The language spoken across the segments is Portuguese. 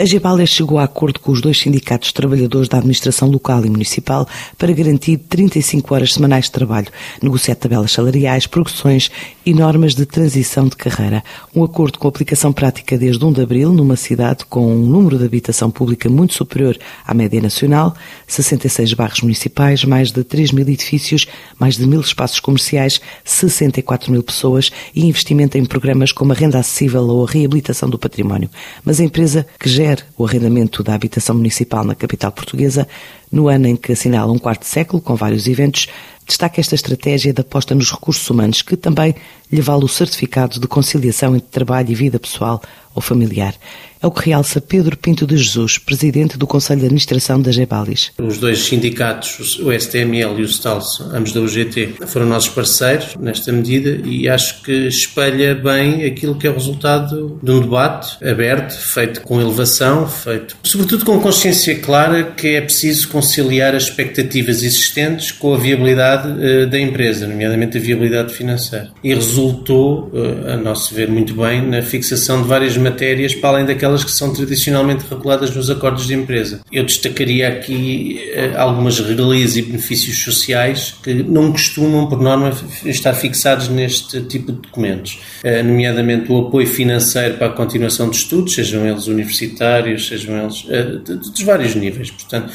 A Gebalia chegou a acordo com os dois sindicatos trabalhadores da administração local e municipal para garantir 35 horas semanais de trabalho, negociar tabelas salariais, progressões e normas de transição de carreira. Um acordo com aplicação prática desde 1 de abril, numa cidade com um número de habitação pública muito superior à média nacional, 66 bairros municipais, mais de 3 mil edifícios, mais de mil espaços comerciais, 64 mil pessoas e investimento em programas como a renda acessível ou a reabilitação do património. Mas a empresa que gera o arrendamento da habitação municipal na capital portuguesa, no ano em que assinala um quarto século, com vários eventos, destaca esta estratégia de aposta nos recursos humanos, que também lhe vale o certificado de conciliação entre trabalho e vida pessoal ou familiar. É o que realça Pedro Pinto de Jesus, presidente do Conselho de Administração da Gebalis. Os dois sindicatos, o STML e o STALS, ambos da UGT, foram nossos parceiros nesta medida e acho que espelha bem aquilo que é o resultado de um debate aberto, feito com elevação, feito sobretudo com consciência clara que é preciso conciliar as expectativas existentes com a viabilidade uh, da empresa, nomeadamente a viabilidade financeira. E resultou, uh, a nosso ver, muito bem na fixação de várias matérias para além daquelas aquelas que são tradicionalmente reguladas nos acordos de empresa. Eu destacaria aqui eh, algumas regalias e benefícios sociais que não costumam, por norma, estar fixados neste tipo de documentos, eh, nomeadamente o apoio financeiro para a continuação de estudos, sejam eles universitários, sejam eles eh, dos vários níveis. Portanto,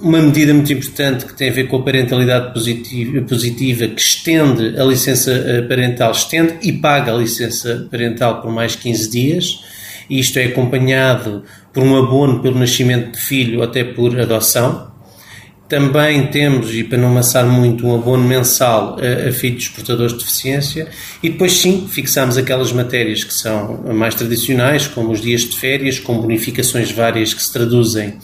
uma medida muito importante que tem a ver com a parentalidade positiva, positiva que estende a licença parental, e paga a licença parental por mais 15 dias isto é acompanhado por um abono pelo nascimento de filho até por adoção. Também temos, e para não amassar muito, um abono mensal a, a filhos portadores de deficiência. E depois, sim, fixamos aquelas matérias que são mais tradicionais, como os dias de férias, com bonificações várias que se traduzem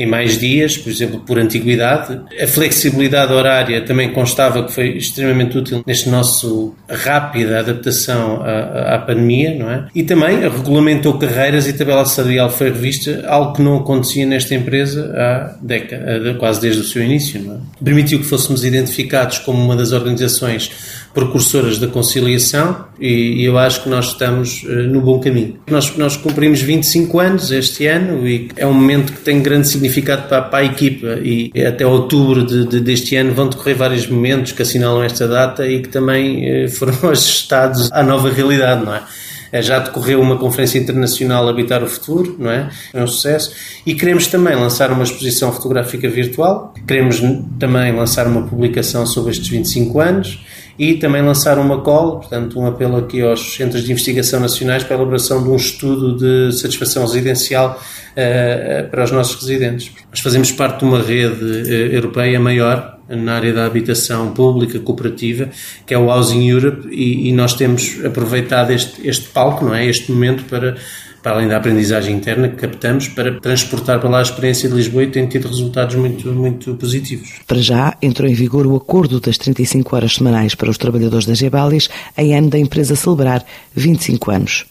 em mais dias, por exemplo, por antiguidade. A flexibilidade horária também constava que foi extremamente útil neste nosso rápida adaptação à, à pandemia, não é? E também regulamentou carreiras e tabela salarial foi revista, algo que não acontecia nesta empresa há décadas, quase desde o seu início, não é? Permitiu que fôssemos identificados como uma das organizações precursoras da conciliação e, eu acho que nós estamos uh, no bom caminho. Nós, nós cumprimos 25 anos este ano e é um momento que tem grande significado para, para a equipa e até outubro de, de, deste ano vão decorrer vários momentos que assinalam esta data e que também uh, foram ajustados à nova realidade, não é? Eh, já decorreu uma conferência internacional Habitar o Futuro, não é? É um sucesso. E queremos também lançar uma exposição fotográfica virtual, queremos também lançar uma publicação sobre estes 25 anos e também lançar uma call, portanto, um apelo aqui aos centros de investigação nacionais para a elaboração de um estudo de satisfação residencial uh, para os nossos residentes. Nós fazemos parte de uma rede uh, europeia maior na área da habitação pública cooperativa, que é o Housing Europe, e, e nós temos aproveitado este, este palco, não é, este momento para para além da aprendizagem interna que captamos, para transportar para lá a experiência de Lisboa e tem tido resultados muito, muito positivos. Para já, entrou em vigor o acordo das 35 horas semanais para os trabalhadores da Gebalis, em ano da empresa celebrar 25 anos.